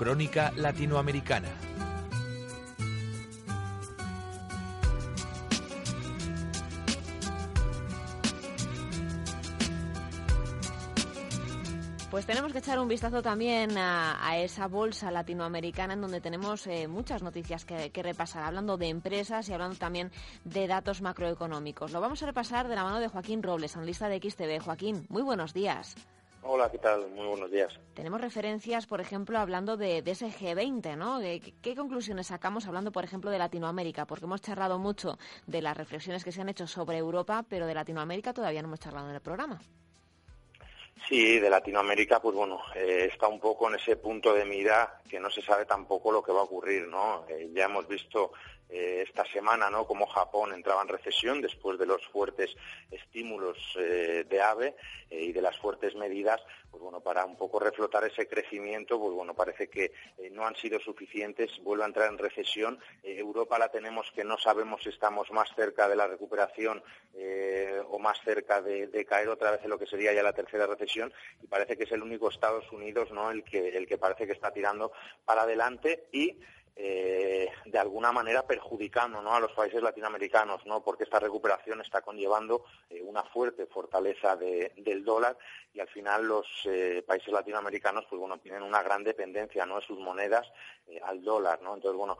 Crónica Latinoamericana. Pues tenemos que echar un vistazo también a, esa bolsa latinoamericana en donde tenemos eh, muchas noticias que, que, repasar, hablando de empresas y hablando también de datos macroeconómicos. Lo vamos a repasar de la mano de Joaquín Robles, analista de XTV. Joaquín, muy buenos días. Hola, ¿qué tal? Muy buenos días. Tenemos referencias, por ejemplo, hablando de, de ese G20, ¿no? ¿Qué, conclusiones sacamos hablando, por ejemplo, de Latinoamérica? Porque hemos charlado mucho de las reflexiones que se han hecho sobre Europa, pero de Latinoamérica todavía no hemos charlado en el programa. Sí, de Latinoamérica, pues bueno, eh, está un poco en ese punto de mira que no se sabe tampoco lo que va a ocurrir, ¿no? Eh, ya hemos visto eh, esta semana, ¿no? Como Japón entraba en recesión después de los fuertes estímulos eh, de AVE eh, y de las fuertes medidas, pues bueno, para un poco reflotar ese crecimiento, pues bueno, parece que no han sido suficientes, vuelve a entrar en recesión. Europa la tenemos que no sabemos si estamos más cerca de la recuperación o más cerca de, de, caer otra vez en lo que sería ya la tercera recesión y parece que es el único Estados Unidos, ¿no? El que, el que parece que está tirando para adelante y eh, de alguna manera perjudicando a los países latinoamericanos, ¿no? porque esta recuperación está conllevando eh, una fuerte fortaleza del dólar y al final los eh, países latinoamericanos pues bueno tienen una gran dependencia ¿no? de sus monedas al dólar, ¿no? entonces bueno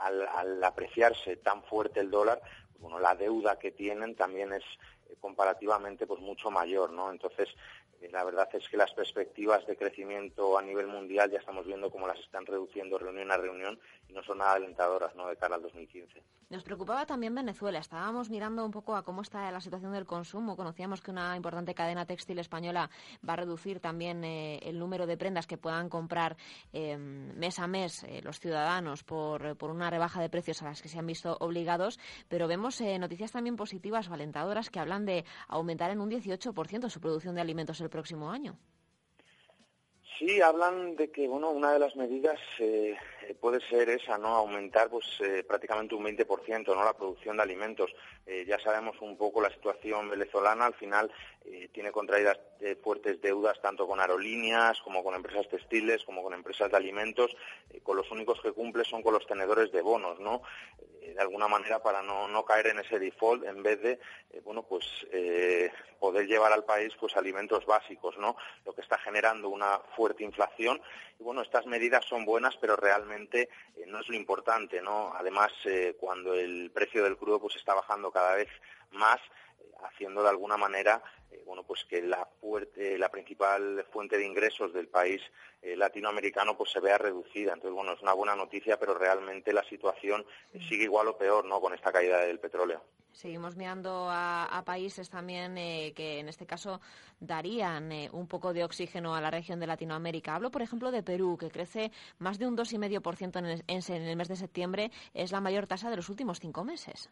al, apreciarse tan fuerte el dólar pues, bueno la deuda que tienen también es comparativamente pues mucho mayor, ¿no? Entonces, la verdad es que las perspectivas de crecimiento a nivel mundial ya estamos viendo cómo las están reduciendo reunión a reunión y no son nada alentadoras ¿no? de cara al 2015. Nos preocupaba también Venezuela. Estábamos mirando un poco a cómo está la situación del consumo. Conocíamos que una importante cadena textil española va a reducir también eh, el número de prendas que puedan comprar em, mes a mes eh, los ciudadanos por, por, una rebaja de precios a las que se han visto obligados. Pero vemos eh, noticias también positivas o alentadoras que hablan de aumentar en un 18% su producción de alimentos próximo año. Sí, hablan de que bueno, una de las medidas eh, puede ser esa, no aumentar pues eh, prácticamente un 20%, no la producción de alimentos. Eh, ya sabemos un poco la situación venezolana, al final tiene contraídas fuertes deudas tanto con aerolíneas como con empresas textiles, como con empresas de alimentos, con los únicos que cumple son con los tenedores de bonos, ¿no? de alguna manera para no, no, caer en ese default en vez de bueno pues poder llevar al país pues alimentos básicos, ¿no? Lo que está generando una fuerte inflación y bueno, estas medidas son buenas, pero realmente eh, no es lo importante, ¿no? Además, eh, cuando el precio del crudo pues está bajando cada vez más, eh, haciendo de alguna manera bueno pues que la fuerte, la principal fuente de ingresos del país latinoamericano pues se vea reducida entonces bueno es una buena noticia pero realmente la situación sigue igual o peor no con esta caída del petróleo Seguimos mirando a, países también eh, que en este caso darían eh, un poco de oxígeno a la región de Latinoamérica. Hablo, por ejemplo, de Perú, que crece más de un 2,5% en, el, en el mes de septiembre. Es la mayor tasa de los últimos cinco meses.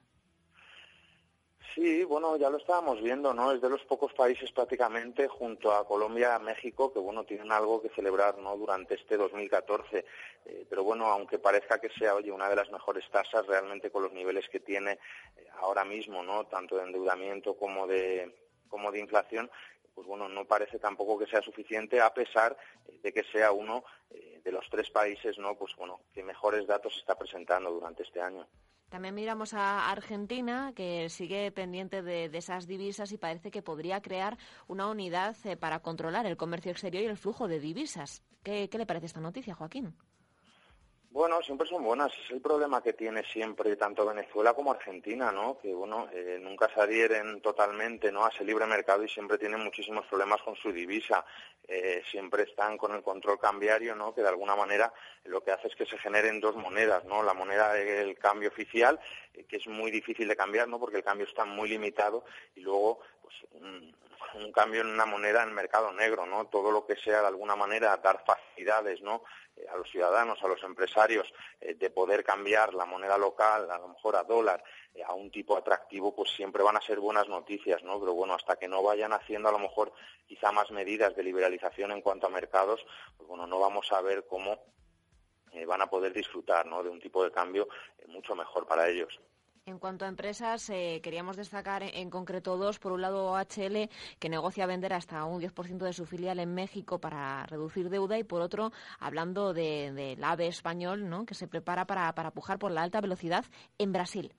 Sí, bueno, ya lo estábamos viendo, ¿no? Es de los pocos países prácticamente junto a Colombia, México, que bueno, tienen algo que celebrar, ¿no? Durante este 2014. Eh, pero bueno, aunque parezca que sea, oye, una de las mejores tasas, realmente con los niveles que tiene eh, ahora mismo, ¿no? Tanto de endeudamiento como de, como de inflación, pues bueno, no parece tampoco que sea suficiente a pesar eh, de que sea uno de los tres países, ¿no? Pues bueno, que mejores datos está presentando durante este año. También miramos a Argentina, que sigue pendiente de, esas divisas y parece que podría crear una unidad eh, para controlar el comercio exterior y el flujo de divisas. ¿Qué, qué le parece esta noticia, Joaquín? Bueno, siempre son buenas. Es el problema que tiene siempre tanto Venezuela como Argentina, ¿no? Que, bueno, eh, nunca se adhieren totalmente, ¿no? A ese libre mercado y siempre tienen muchísimos problemas con su divisa. Eh, siempre están con el control cambiario, ¿no? Que de alguna manera lo que hace es que se generen dos monedas, ¿no? La moneda del cambio oficial, eh, que es muy difícil de cambiar, ¿no? Porque el cambio está muy limitado y luego, pues, un cambio en una moneda en mercado negro, ¿no? Todo lo que sea de alguna manera dar facilidades, ¿no? Eh, a los ciudadanos, a los empresarios, eh, de poder cambiar la moneda local, a lo mejor a dólar, eh, a un tipo atractivo, pues siempre van a ser buenas noticias, ¿no? Pero bueno, hasta que no vayan haciendo a lo mejor quizá más medidas de liberalización en cuanto a mercados, pues bueno, no vamos a ver cómo van a poder disfrutar, ¿no? De un tipo de cambio mucho mejor para ellos. En cuanto a empresas, eh, queríamos destacar en, concreto dos. Por un lado, OHL, que negocia vender hasta un 10% de su filial en México para reducir deuda. Y por otro, hablando del de, AVE español, ¿no? que se prepara para, para pujar por la alta velocidad en Brasil.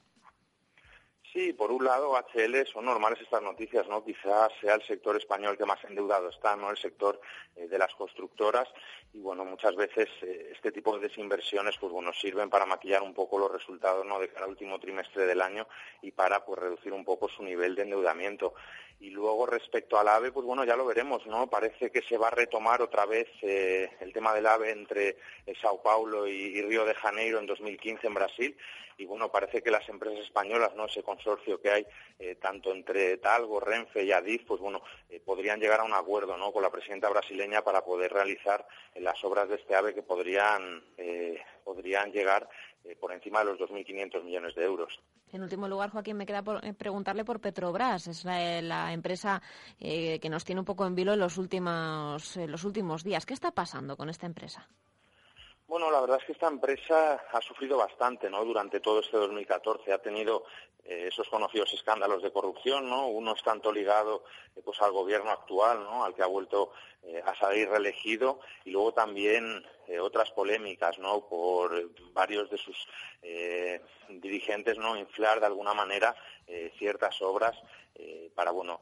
Sí, por un lado, HL son normales estas noticias, ¿no? Quizás sea el sector español que más endeudado está, ¿no? El sector eh, de las constructoras y bueno, muchas veces eh, este tipo de desinversiones, pues bueno, sirven para maquillar un poco los resultados, ¿no? De cada último trimestre del año y para pues reducir un poco su nivel de endeudamiento. Y luego respecto al AVE, pues bueno, ya lo veremos, ¿no? Parece que se va a retomar otra vez eh, el tema del AVE entre Sao Paulo y, y Río de Janeiro en 2015 en Brasil y bueno, parece que las empresas españolas, ¿no? Ese consorcio que hay eh, tanto entre Talgo, Renfe y Adif, pues bueno, eh, podrían llegar a un acuerdo, ¿no? Con la presidenta brasileña para poder realizar eh, las obras de este AVE que podrían podrían llegar por encima de los 2.500 millones de euros. En último lugar, Joaquín, me queda por preguntarle por Petrobras. Es la, empresa que nos tiene un poco en vilo en los últimos, en los últimos días. ¿Qué está pasando con esta empresa? Bueno, la verdad es que esta empresa ha sufrido bastante, ¿no? Durante todo este 2014 ha tenido eh, esos conocidos escándalos de corrupción, ¿no? Uno es tanto ligado eh, pues al gobierno actual, ¿no? Al que ha vuelto eh, a salir reelegido y luego también otras polémicas, ¿no? Por varios de sus dirigentes, ¿no? Inflar de alguna manera ciertas obras para, bueno,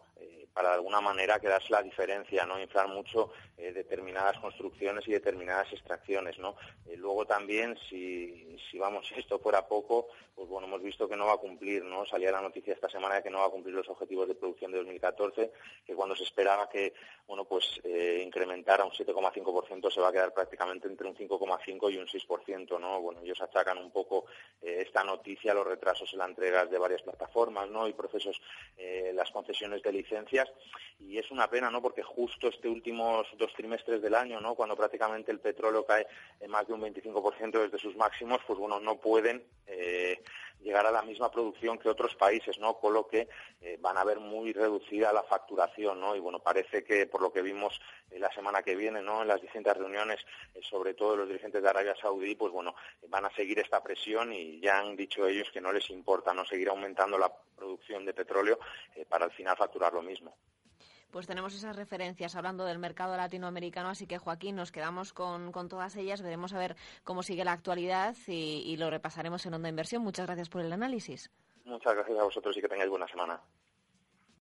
para de alguna manera quedarse la diferencia, ¿no? Inflar mucho eh, determinadas construcciones y determinadas extracciones, ¿no? Eh, luego también, si, si vamos, esto fuera poco, pues bueno, hemos visto que no va a cumplir, ¿no? Salía la noticia esta semana de que no va a cumplir los objetivos de producción de 2014, que cuando se esperaba que, bueno, pues eh, incrementara un 7,5% se va a quedar prácticamente entre un 5,5 y un 6%, ¿no? Bueno, ellos achacan un poco esta noticia los retrasos en la entrega de varias plataformas, ¿no? Y procesos, las concesiones de y es una pena, ¿no? Porque justo este últimos dos trimestres del año, ¿no? Cuando prácticamente el petróleo cae en más de un 25% desde sus máximos, pues bueno, no pueden eh, llegar a la misma producción que otros países, ¿no? Con lo que eh, van a ver muy reducida la facturación, ¿no? Y bueno, parece que por lo que vimos eh, la semana que viene, ¿no? En las distintas reuniones, sobre todo los dirigentes de Arabia Saudí, pues bueno, van a seguir esta presión y ya han dicho ellos que no les importa no seguir aumentando la producción de petróleo para al final facturar lo mismo pues tenemos esas referencias hablando del mercado latinoamericano, así que Joaquín, nos quedamos con, todas ellas, veremos a ver cómo sigue la actualidad y, y lo repasaremos en Onda Inversión. Muchas gracias por el análisis. Muchas gracias a vosotros y que tengáis buena semana.